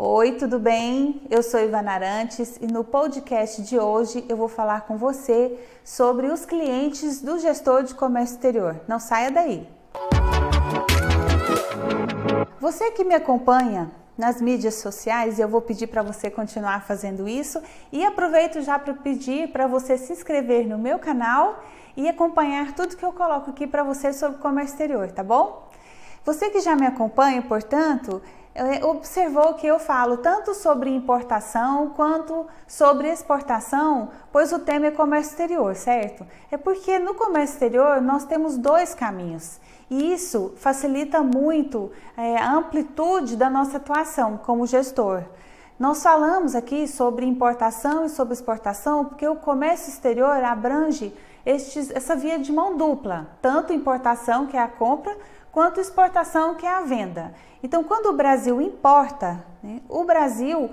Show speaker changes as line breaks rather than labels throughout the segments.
Oi, tudo bem? Eu sou Ivana Arantes e no podcast de hoje eu vou falar com você sobre os clientes do gestor de comércio exterior. Não saia daí! Você que me acompanha nas mídias sociais, eu vou pedir para você continuar fazendo isso e aproveito já para pedir para você se inscrever no meu canal e acompanhar tudo que eu coloco aqui para você sobre comércio exterior, tá bom? Você que já me acompanha, portanto, observou que eu falo tanto sobre importação quanto sobre exportação, pois o tema é comércio exterior, certo? É porque no comércio exterior nós temos dois caminhos e isso facilita muito é, a amplitude da nossa atuação como gestor. Nós falamos aqui sobre importação e sobre exportação porque o comércio exterior abrange estes, essa via de mão dupla, tanto importação, que é a compra, quanto exportação, que é a venda. Então, quando o Brasil importa, né, o Brasil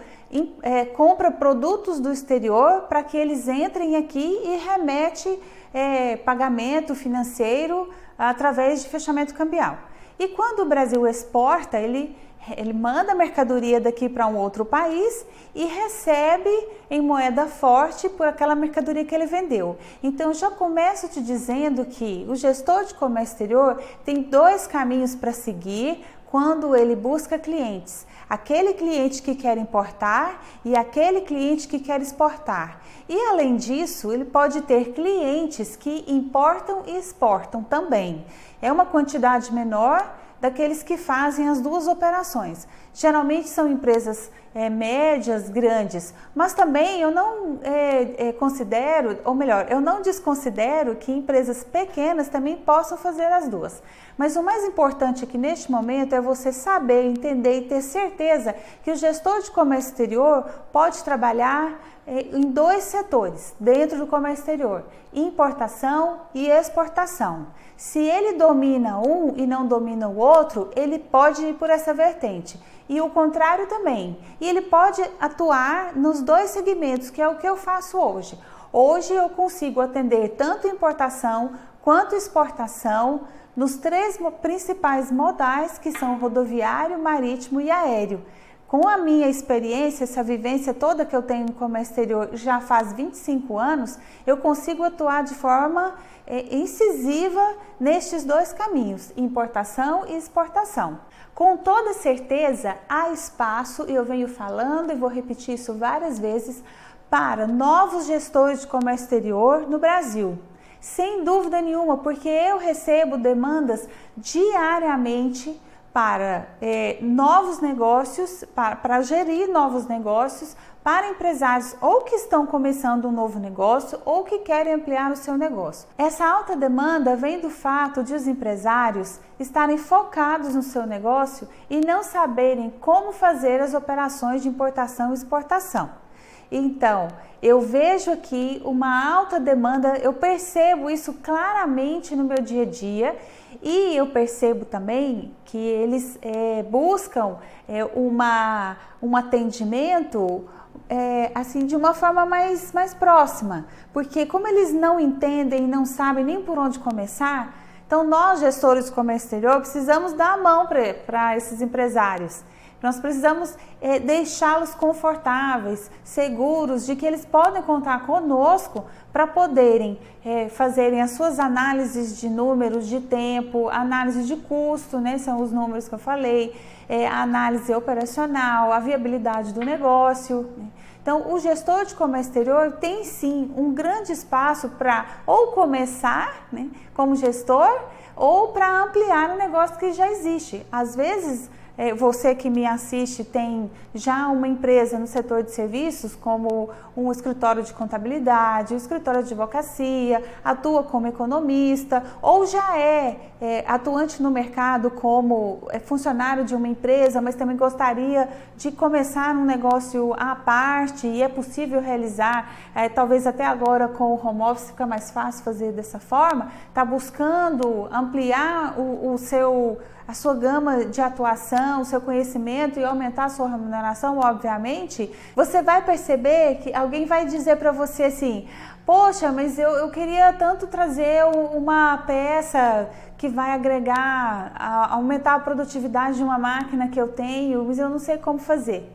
é, compra produtos do exterior para que eles entrem aqui e remete é, pagamento financeiro através de fechamento cambial. E quando o Brasil exporta, ele ele manda a mercadoria daqui para um outro país e recebe em moeda forte por aquela mercadoria que ele vendeu. Então, já começo te dizendo que o gestor de comércio exterior tem dois caminhos para seguir quando ele busca clientes: aquele cliente que quer importar e aquele cliente que quer exportar. E além disso, ele pode ter clientes que importam e exportam também. É uma quantidade menor daqueles que fazem as duas operações. Geralmente são empresas é, médias, grandes, mas também eu não é, é, considero, ou melhor, eu não desconsidero que empresas pequenas também possam fazer as duas. Mas o mais importante aqui neste momento é você saber, entender e ter certeza que o gestor de comércio exterior pode trabalhar em dois setores dentro do comércio exterior: importação e exportação. Se ele domina um e não domina o outro, ele pode ir por essa vertente. E o contrário também. E ele pode atuar nos dois segmentos, que é o que eu faço hoje. Hoje eu consigo atender tanto importação quanto exportação nos três principais modais que são rodoviário, marítimo e aéreo. Com a minha experiência, essa vivência toda que eu tenho no comércio exterior já faz 25 anos, eu consigo atuar de forma é, incisiva nestes dois caminhos, importação e exportação. Com toda certeza, há espaço, e eu venho falando e vou repetir isso várias vezes, para novos gestores de comércio exterior no Brasil. Sem dúvida nenhuma, porque eu recebo demandas diariamente para é, novos negócios, para, para gerir novos negócios, para empresários ou que estão começando um novo negócio ou que querem ampliar o seu negócio. Essa alta demanda vem do fato de os empresários estarem focados no seu negócio e não saberem como fazer as operações de importação e exportação. Então, eu vejo aqui uma alta demanda, eu percebo isso claramente no meu dia a dia e eu percebo também que eles é, buscam é, uma, um atendimento é, assim de uma forma mais, mais próxima, porque como eles não entendem, não sabem nem por onde começar, então nós gestores de comércio exterior precisamos dar a mão para esses empresários. Nós precisamos é, deixá-los confortáveis, seguros de que eles podem contar conosco para poderem é, fazerem as suas análises de números de tempo, análise de custo, né, são os números que eu falei, é, a análise operacional, a viabilidade do negócio. Né. Então, o gestor de comércio exterior tem sim um grande espaço para ou começar né, como gestor ou para ampliar o negócio que já existe. Às vezes, você que me assiste tem já uma empresa no setor de serviços, como um escritório de contabilidade, um escritório de advocacia, atua como economista, ou já é, é atuante no mercado como é, funcionário de uma empresa, mas também gostaria de começar um negócio à parte e é possível realizar, é, talvez até agora com o home office fica mais fácil fazer dessa forma, está buscando ampliar o, o seu a sua gama de atuação, o seu conhecimento e aumentar a sua remuneração, obviamente, você vai perceber que alguém vai dizer para você assim: Poxa, mas eu, eu queria tanto trazer uma peça que vai agregar, a, aumentar a produtividade de uma máquina que eu tenho, mas eu não sei como fazer.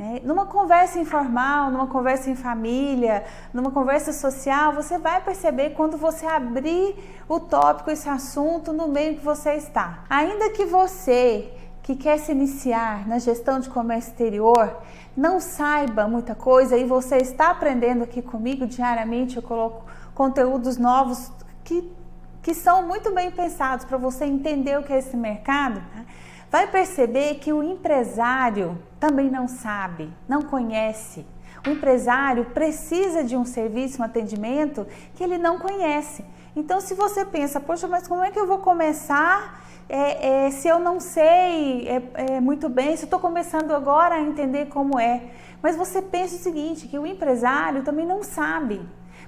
Né? Numa conversa informal, numa conversa em família, numa conversa social, você vai perceber quando você abrir o tópico, esse assunto no meio que você está. Ainda que você que quer se iniciar na gestão de comércio exterior não saiba muita coisa e você está aprendendo aqui comigo diariamente, eu coloco conteúdos novos que, que são muito bem pensados para você entender o que é esse mercado. Né? vai perceber que o empresário também não sabe, não conhece. O empresário precisa de um serviço, um atendimento que ele não conhece. Então, se você pensa, poxa, mas como é que eu vou começar é, é, se eu não sei é, é muito bem, se eu estou começando agora a entender como é? Mas você pensa o seguinte, que o empresário também não sabe.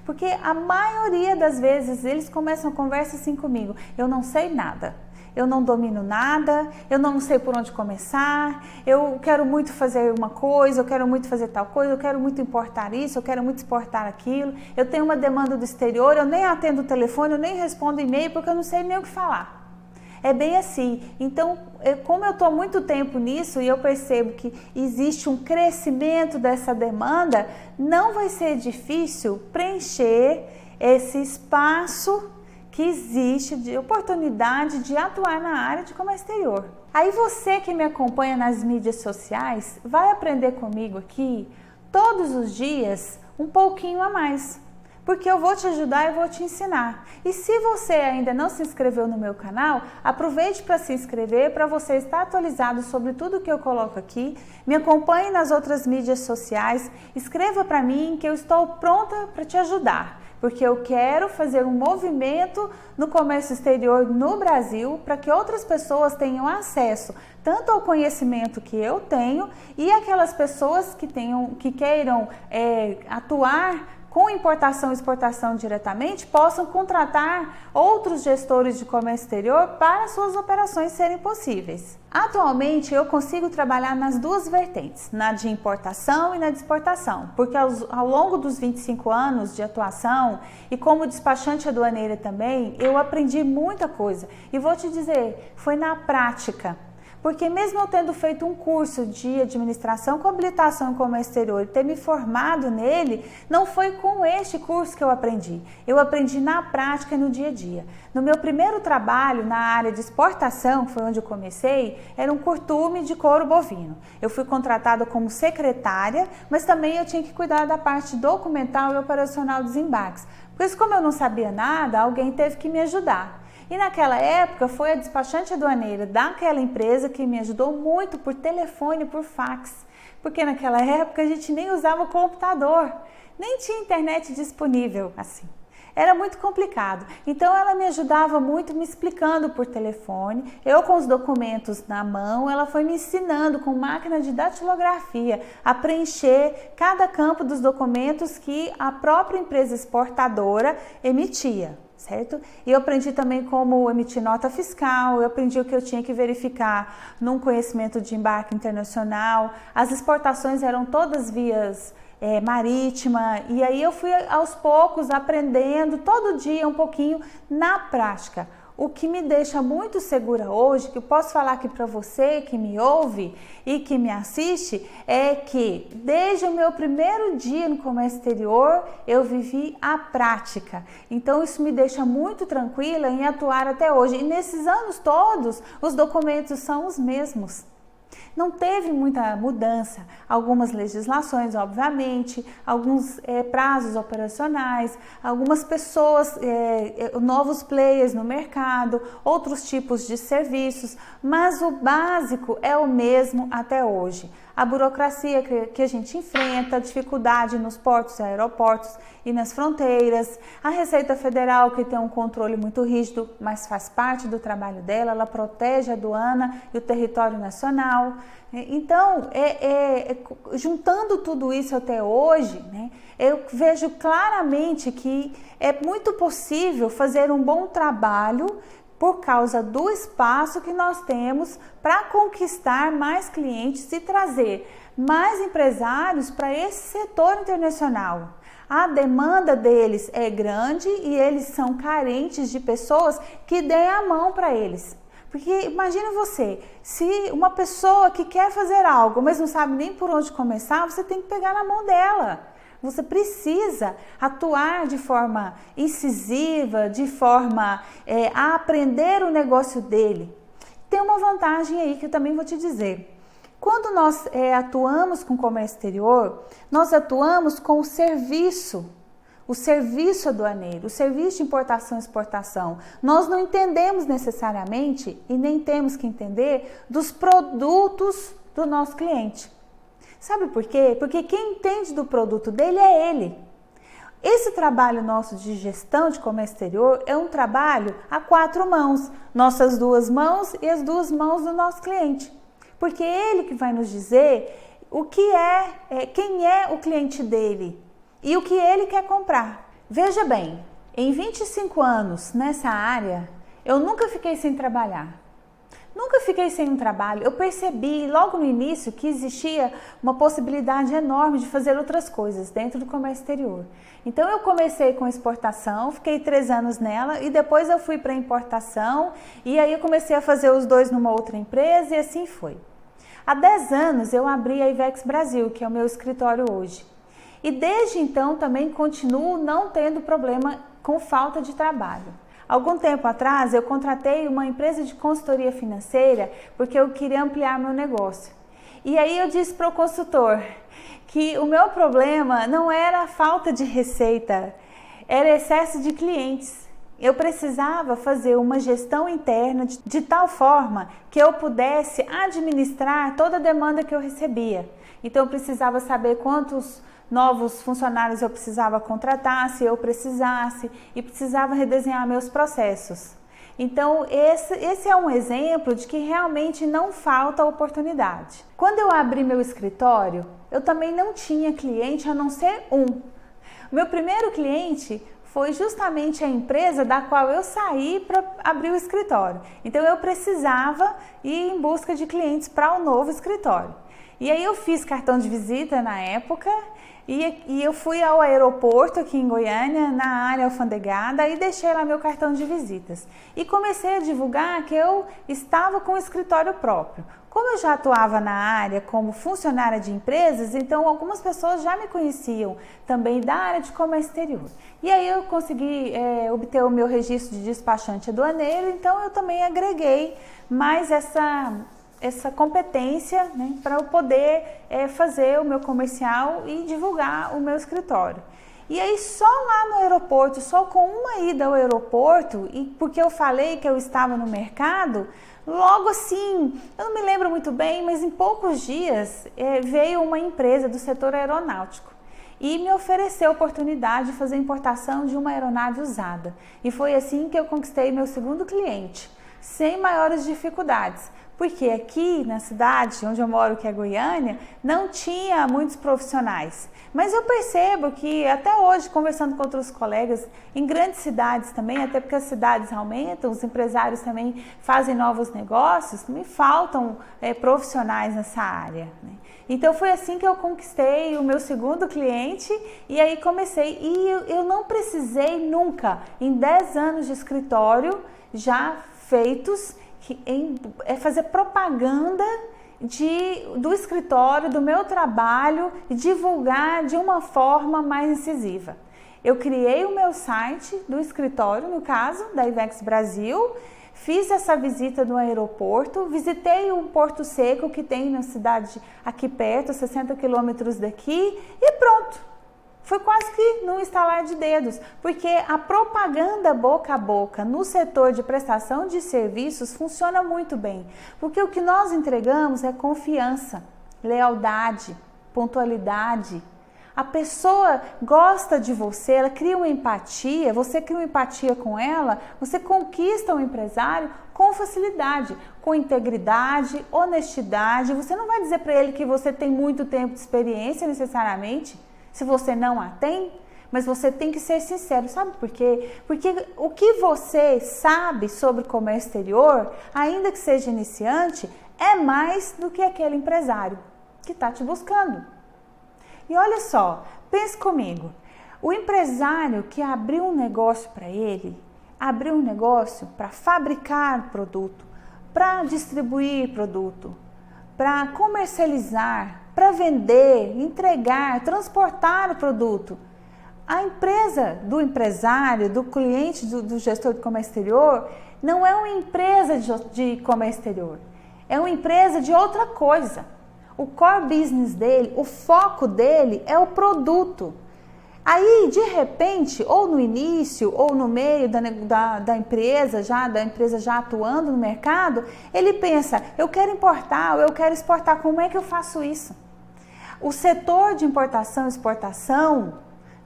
Porque a maioria das vezes eles começam a conversa assim comigo, eu não sei nada eu não domino nada, eu não sei por onde começar, eu quero muito fazer uma coisa, eu quero muito fazer tal coisa, eu quero muito importar isso, eu quero muito exportar aquilo, eu tenho uma demanda do exterior, eu nem atendo o telefone, eu nem respondo e-mail porque eu não sei nem o que falar. É bem assim. Então, como eu estou muito tempo nisso e eu percebo que existe um crescimento dessa demanda, não vai ser difícil preencher esse espaço que existe de oportunidade de atuar na área de comércio exterior. Aí você que me acompanha nas mídias sociais vai aprender comigo aqui todos os dias um pouquinho a mais, porque eu vou te ajudar e vou te ensinar. E se você ainda não se inscreveu no meu canal, aproveite para se inscrever para você estar atualizado sobre tudo que eu coloco aqui. Me acompanhe nas outras mídias sociais, escreva para mim que eu estou pronta para te ajudar porque eu quero fazer um movimento no comércio exterior no Brasil para que outras pessoas tenham acesso tanto ao conhecimento que eu tenho e aquelas pessoas que tenham que queiram é, atuar com importação e exportação diretamente possam contratar outros gestores de comércio exterior para suas operações serem possíveis. Atualmente eu consigo trabalhar nas duas vertentes, na de importação e na de exportação, porque ao, ao longo dos 25 anos de atuação e como despachante aduaneira também, eu aprendi muita coisa. E vou te dizer, foi na prática porque mesmo eu tendo feito um curso de administração com habilitação em comércio exterior e ter me formado nele, não foi com este curso que eu aprendi. Eu aprendi na prática e no dia a dia. No meu primeiro trabalho na área de exportação, que foi onde eu comecei, era um curtume de couro bovino. Eu fui contratada como secretária, mas também eu tinha que cuidar da parte documental e operacional dos embarques. Por isso, como eu não sabia nada, alguém teve que me ajudar. E naquela época foi a despachante aduaneira daquela empresa que me ajudou muito por telefone, por fax, porque naquela época a gente nem usava computador, nem tinha internet disponível assim. Era muito complicado. Então ela me ajudava muito me explicando por telefone. Eu com os documentos na mão, ela foi me ensinando com máquina de datilografia a preencher cada campo dos documentos que a própria empresa exportadora emitia certo? E eu aprendi também como emitir nota fiscal, eu aprendi o que eu tinha que verificar num conhecimento de embarque internacional. As exportações eram todas vias é, marítima, e aí eu fui aos poucos aprendendo todo dia um pouquinho na prática. O que me deixa muito segura hoje, que eu posso falar aqui para você que me ouve e que me assiste, é que desde o meu primeiro dia no comércio exterior eu vivi a prática. Então isso me deixa muito tranquila em atuar até hoje. E nesses anos todos, os documentos são os mesmos. Não teve muita mudança, algumas legislações, obviamente, alguns é, prazos operacionais, algumas pessoas, é, novos players no mercado, outros tipos de serviços, mas o básico é o mesmo até hoje a burocracia que, a gente enfrenta, a dificuldade nos portos e aeroportos e nas fronteiras, a Receita Federal que tem um controle muito rígido, mas faz parte do trabalho dela, ela protege a aduana e o território nacional. Então, é, é, é, juntando tudo isso até hoje, né, eu vejo claramente que é muito possível fazer um bom trabalho por causa do espaço que nós temos para conquistar mais clientes e trazer mais empresários para esse setor internacional. A demanda deles é grande e eles são carentes de pessoas que deem a mão para eles. Porque imagine você, se uma pessoa que quer fazer algo, mas não sabe nem por onde começar, você tem que pegar na mão dela. Você precisa atuar de forma incisiva, de forma é, a aprender o negócio dele. Tem uma vantagem aí que eu também vou te dizer. Quando nós é, atuamos com comércio exterior, nós atuamos com o serviço, o serviço aduaneiro, o serviço de importação e exportação. Nós não entendemos necessariamente e nem temos que entender dos produtos do nosso cliente. Sabe por quê? Porque quem entende do produto dele é ele. Esse trabalho nosso de gestão de comércio exterior é um trabalho a quatro mãos, nossas duas mãos e as duas mãos do nosso cliente. Porque é ele que vai nos dizer o que é, é quem é o cliente dele e o que ele quer comprar. Veja bem, em 25 anos nessa área, eu nunca fiquei sem trabalhar. Nunca fiquei sem um trabalho. Eu percebi logo no início que existia uma possibilidade enorme de fazer outras coisas dentro do comércio exterior. Então eu comecei com exportação, fiquei três anos nela e depois eu fui para importação e aí eu comecei a fazer os dois numa outra empresa e assim foi. Há dez anos eu abri a Ivex Brasil, que é o meu escritório hoje. E desde então também continuo não tendo problema com falta de trabalho. Algum tempo atrás, eu contratei uma empresa de consultoria financeira porque eu queria ampliar meu negócio. E aí eu disse para o consultor que o meu problema não era a falta de receita, era excesso de clientes. Eu precisava fazer uma gestão interna de, de, tal forma que eu pudesse administrar toda a demanda que eu recebia. Então eu precisava saber quantos novos funcionários eu precisava contratar, se eu precisasse, e precisava redesenhar meus processos. Então, esse, esse é um exemplo de que realmente não falta oportunidade. Quando eu abri meu escritório, eu também não tinha cliente a não ser um. Meu primeiro cliente foi justamente a empresa da qual eu saí para abrir o escritório. Então, eu precisava ir em busca de clientes para o novo escritório. E aí, eu fiz cartão de visita na época e, e, eu fui ao aeroporto aqui em Goiânia, na área alfandegada, e deixei lá meu cartão de visitas. E comecei a divulgar que eu estava com um escritório próprio. Como eu já atuava na área como funcionária de empresas, então algumas pessoas já me conheciam também da área de comércio exterior. E aí eu consegui é, obter o meu registro de despachante aduaneiro, então eu também agreguei mais essa essa competência né, para eu poder é, fazer o meu comercial e divulgar o meu escritório. E aí só lá no aeroporto, só com uma ida ao aeroporto, e porque eu falei que eu estava no mercado, logo assim, eu não me lembro muito bem, mas em poucos dias é, veio uma empresa do setor aeronáutico e me ofereceu a oportunidade de fazer importação de uma aeronave usada. E foi assim que eu conquistei meu segundo cliente, sem maiores dificuldades porque aqui na cidade onde eu moro, que é Goiânia, não tinha muitos profissionais. Mas eu percebo que até hoje, conversando com outros colegas, em grandes cidades também, até porque as cidades aumentam, os empresários também fazem novos negócios, me faltam é, profissionais nessa área. Né? Então foi assim que eu conquistei o meu segundo cliente e aí comecei. E eu, eu não precisei nunca, em 10 anos de escritório já feitos, em, é fazer propaganda de, do escritório, do meu trabalho e divulgar de uma forma mais incisiva. Eu criei o meu site do escritório, no caso, da Ivex Brasil, fiz essa visita no aeroporto, visitei um porto seco que tem na cidade aqui perto, 60 quilômetros daqui, e pronto foi quase que num estalar de dedos, porque a propaganda boca a boca no setor de prestação de serviços funciona muito bem, porque o que nós entregamos é confiança, lealdade, pontualidade. A pessoa gosta de você, ela cria uma empatia, você cria uma empatia com ela, você conquista o um empresário com facilidade, com integridade, honestidade. Você não vai dizer para ele que você tem muito tempo de experiência necessariamente se você não a tem, mas você tem que ser sincero, sabe por quê? Porque o que você sabe sobre comércio exterior, ainda que seja iniciante, é mais do que aquele empresário que está te buscando. E olha só, pense comigo. O empresário que abriu um negócio para ele, abriu um negócio para fabricar produto, para distribuir produto, para comercializar, para vender, entregar, transportar o produto. A empresa do empresário, do cliente, do, do gestor de comércio exterior, não é uma empresa de, de comércio exterior, é uma empresa de outra coisa. O core business dele, o foco dele é o produto. Aí, de repente, ou no início, ou no meio da, da, da, empresa, já da empresa já atuando no mercado, ele pensa: eu quero importar, ou eu quero exportar, como é que eu faço isso? O setor de importação e exportação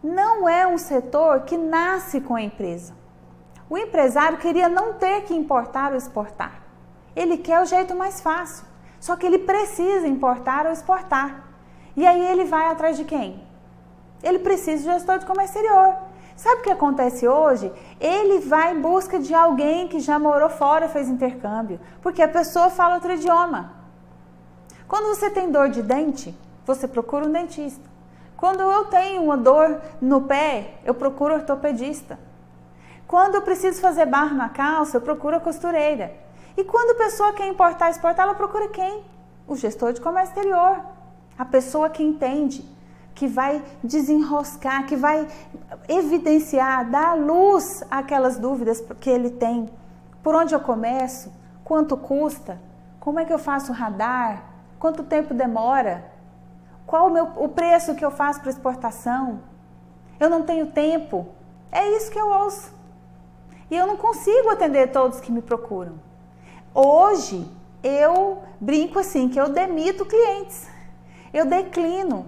não é um setor que nasce com a empresa. O empresário queria não ter que importar ou exportar. Ele quer o jeito mais fácil. Só que ele precisa importar ou exportar. E aí ele vai atrás de quem? Ele precisa de gestor de comércio exterior. Sabe o que acontece hoje? Ele vai em busca de alguém que já morou fora, fez intercâmbio, porque a pessoa fala outro idioma. Quando você tem dor de dente, você procura um dentista. Quando eu tenho uma dor no pé, eu procuro ortopedista. Quando eu preciso fazer barro na calça, eu procuro a costureira. E quando a pessoa quer importar exportar, ela procura quem? O gestor de comércio exterior. A pessoa que entende que vai desenroscar, que vai evidenciar, dar luz àquelas dúvidas que ele tem. Por onde eu começo? Quanto custa? Como é que eu faço o radar? Quanto tempo demora? Qual o, meu, o preço que eu faço para exportação? Eu não tenho tempo. É isso que eu ouço. E eu não consigo atender todos que me procuram. Hoje, eu brinco assim, que eu demito clientes. Eu declino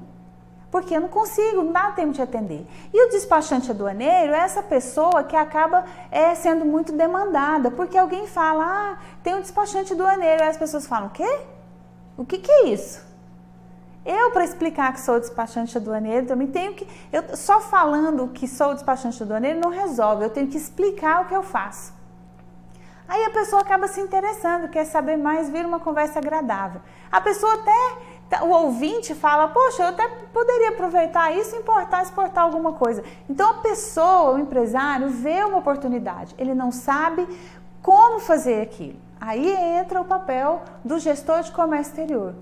porque eu não consigo, não dá tempo de atender. E o despachante aduaneiro é essa pessoa que acaba é, sendo muito demandada, porque alguém fala, ah, tem um despachante aduaneiro, aí as pessoas falam, o quê? O que, que é isso? Eu, para explicar que sou despachante aduaneiro, também tenho que. Eu, só falando que sou despachante aduaneiro não resolve, eu tenho que explicar o que eu faço. Aí a pessoa acaba se interessando, quer saber mais, vira uma conversa agradável. A pessoa até Tá, o ouvinte fala, poxa, eu até poderia aproveitar isso, importar, exportar alguma coisa. Então a pessoa, o empresário, vê uma oportunidade, ele não sabe como fazer aquilo. Aí entra o papel do gestor de comércio exterior.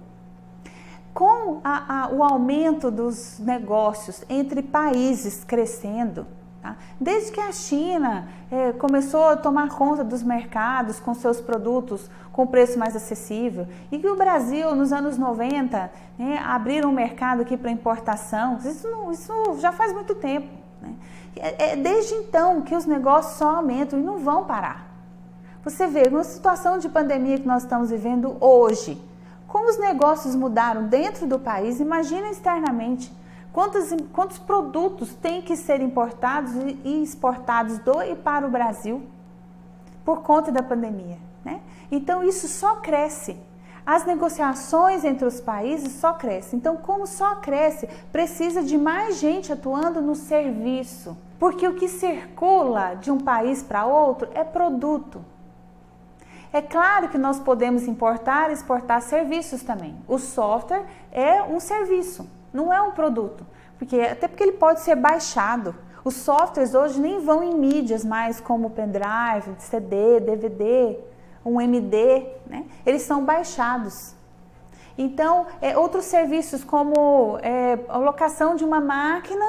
Com a, a, o aumento dos negócios entre países crescendo, Tá? Desde que a China é, começou a tomar conta dos mercados com seus produtos com preço mais acessível e que o Brasil, nos anos 90, né, abriram um mercado aqui para importação, isso, não, isso já faz muito tempo. Né? É, é desde então que os negócios só aumentam e não vão parar. Você vê, numa situação de pandemia que nós estamos vivendo hoje, como os negócios mudaram dentro do país, imagina externamente. Quantos, quantos produtos têm que ser importados e exportados do e para o Brasil por conta da pandemia? Né? Então isso só cresce. As negociações entre os países só crescem. Então, como só cresce, precisa de mais gente atuando no serviço. Porque o que circula de um país para outro é produto. É claro que nós podemos importar e exportar serviços também. O software é um serviço não é um produto, porque até porque ele pode ser baixado. Os softwares hoje nem vão em mídias mais como pendrive, CD, DVD, um MD, né? Eles são baixados. Então, é, outros serviços como é, a locação de uma máquina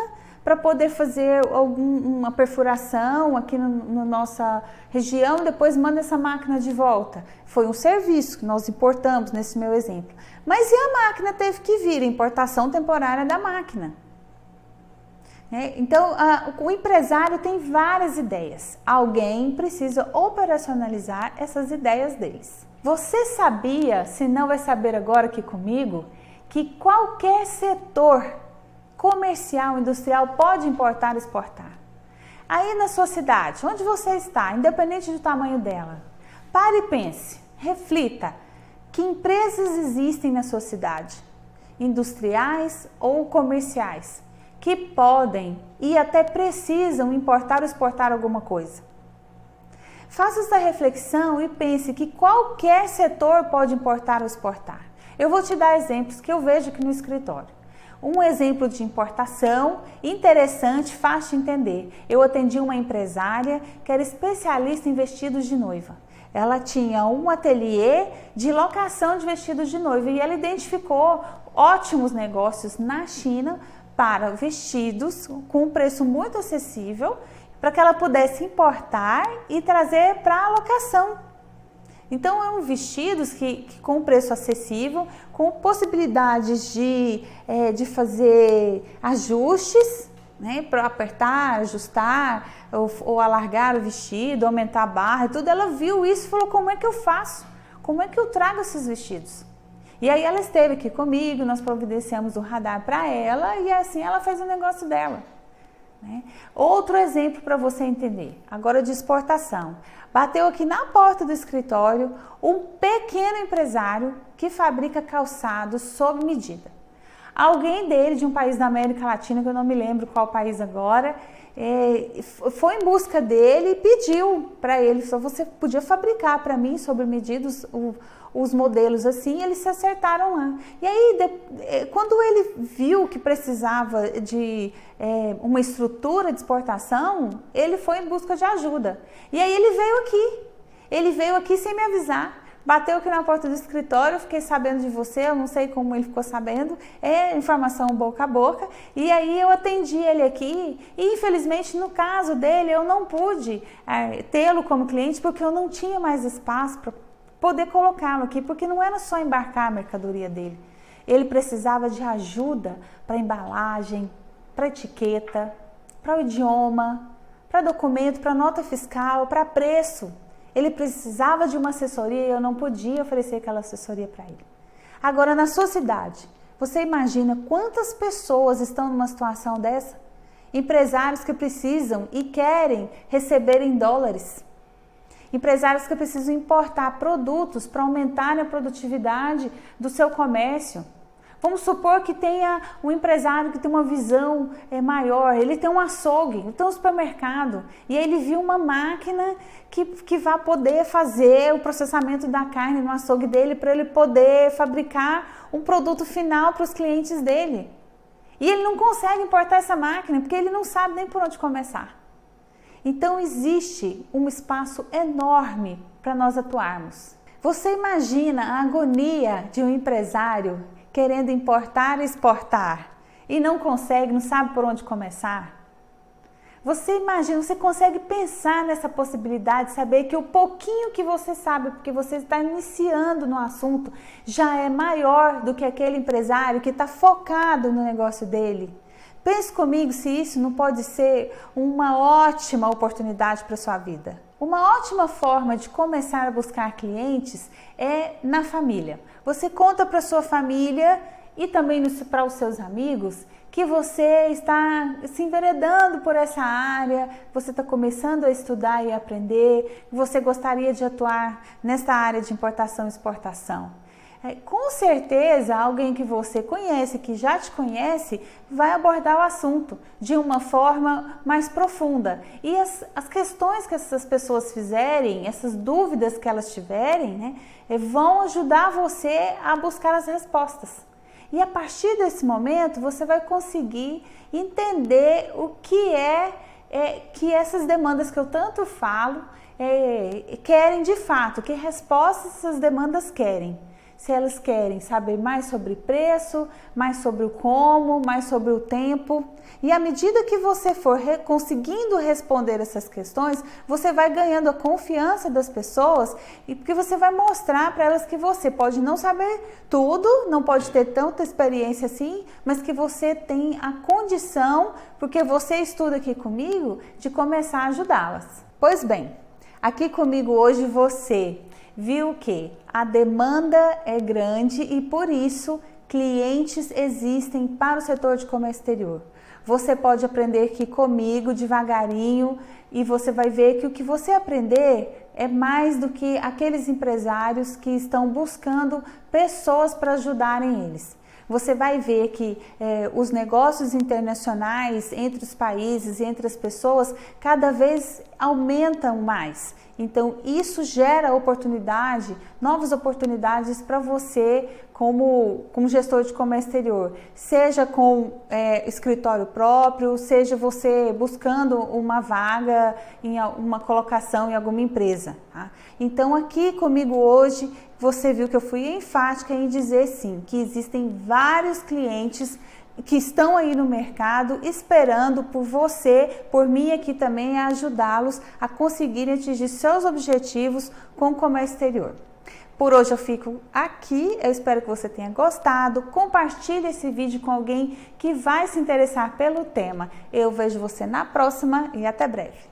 para poder fazer alguma perfuração aqui na no, no nossa região, depois manda essa máquina de volta. Foi um serviço que nós importamos nesse meu exemplo. Mas e a máquina teve que vir, importação temporária da máquina. É, então, a, o empresário tem várias ideias. Alguém precisa operacionalizar essas ideias deles. Você sabia, se não vai saber agora aqui comigo, que qualquer setor comercial, industrial, pode importar e exportar. Aí na sua cidade, onde você está, independente do tamanho dela, pare e pense, reflita, que empresas existem na sua cidade, industriais ou comerciais, que podem e até precisam importar ou exportar alguma coisa. Faça essa reflexão e pense que qualquer setor pode importar ou exportar. Eu vou te dar exemplos que eu vejo aqui no escritório. Um exemplo de importação interessante, fácil de entender. Eu atendi uma empresária que era especialista em vestidos de noiva. Ela tinha um ateliê de locação de vestidos de noiva e ela identificou ótimos negócios na China para vestidos com um preço muito acessível, para que ela pudesse importar e trazer para a locação. Então, são vestidos que, que, com preço acessível, com possibilidades de, é, de fazer ajustes, né, para apertar, ajustar, ou, ou, alargar o vestido, aumentar a barra, tudo. Ela viu isso e falou: como é que eu faço? Como é que eu trago esses vestidos? E aí ela esteve aqui comigo, nós providenciamos o radar para ela e assim ela fez o negócio dela. Né? Outro exemplo para você entender, agora de exportação. Bateu aqui na porta do escritório um pequeno empresário que fabrica calçados sob medida. Alguém dele, de um país da América Latina, que eu não me lembro qual país agora, é, foi em busca dele e pediu para ele, só você podia fabricar para mim sobre medidas o, os modelos assim, eles se acertaram lá. E aí, de, é, quando ele viu que precisava de é, uma estrutura de exportação, ele foi em busca de ajuda. E aí ele veio aqui. Ele veio aqui sem me avisar. Bateu aqui na porta do escritório, fiquei sabendo de você, eu não sei como ele ficou sabendo, é informação boca a boca. E aí eu atendi ele aqui e infelizmente no caso dele eu não pude é, tê-lo como cliente porque eu não tinha mais espaço para poder colocá-lo aqui, porque não era só embarcar a mercadoria dele. Ele precisava de ajuda para embalagem, para etiqueta, para o idioma, para documento, para nota fiscal, para preço. Ele precisava de uma assessoria e eu não podia oferecer aquela assessoria para ele. Agora, na sua cidade, você imagina quantas pessoas estão numa situação dessa? Empresários que precisam e querem receber em dólares. Empresários que precisam importar produtos para aumentar a produtividade do seu comércio. Vamos supor que tenha um empresário que tem uma visão é, maior, ele tem um açougue, tem um supermercado, e ele viu uma máquina que, que vai poder fazer o processamento da carne no açougue dele para ele poder fabricar um produto final para os clientes dele. E ele não consegue importar essa máquina porque ele não sabe nem por onde começar. Então existe um espaço enorme para nós atuarmos. Você imagina a agonia de um empresário querendo importar e exportar e não consegue, não sabe por onde começar? Você imagina, você consegue pensar nessa possibilidade, saber que o pouquinho que você sabe, porque você está iniciando no assunto, já é maior do que aquele empresário que está focado no negócio dele. Pense comigo se isso não pode ser uma ótima oportunidade para a sua vida. Uma ótima forma de começar a buscar clientes é na família. Você conta para sua família e também para os seus amigos que você está se enveredando por essa área, você está começando a estudar e aprender, você gostaria de atuar nessa área de importação e exportação. É, com certeza, alguém que você conhece, que já te conhece, vai abordar o assunto de uma forma mais profunda. E as, as questões que essas pessoas fizerem, essas dúvidas que elas tiverem, né, vão ajudar você a buscar as respostas. E a partir desse momento, você vai conseguir entender o que é, é que essas demandas que eu tanto falo é, querem de fato, que respostas essas demandas querem se elas querem saber mais sobre preço, mais sobre o como, mais sobre o tempo. E à medida que você for re conseguindo responder essas questões, você vai ganhando a confiança das pessoas e porque você vai mostrar para elas que você pode não saber tudo, não pode ter tanta experiência assim, mas que você tem a condição, porque você estuda aqui comigo, de começar a ajudá-las. Pois bem, aqui comigo hoje você viu que a demanda é grande e por isso clientes existem para o setor de comércio exterior. Você pode aprender aqui comigo devagarinho e você vai ver que o que você aprender é mais do que aqueles empresários que estão buscando pessoas para ajudarem eles você vai ver que eh, os negócios internacionais entre os países e entre as pessoas cada vez aumentam mais. Então, isso gera oportunidade, novas oportunidades para você como, como gestor de comércio exterior, seja com é, escritório próprio, seja você buscando uma vaga em uma colocação em alguma empresa. Tá? Então, aqui comigo hoje, você viu que eu fui enfática em dizer sim, que existem vários clientes que estão aí no mercado esperando por você, por mim aqui também, a ajudá-los a conseguirem atingir seus objetivos com o comércio exterior. Por hoje eu fico aqui, eu espero que você tenha gostado. Compartilhe esse vídeo com alguém que vai se interessar pelo tema. Eu vejo você na próxima e até breve.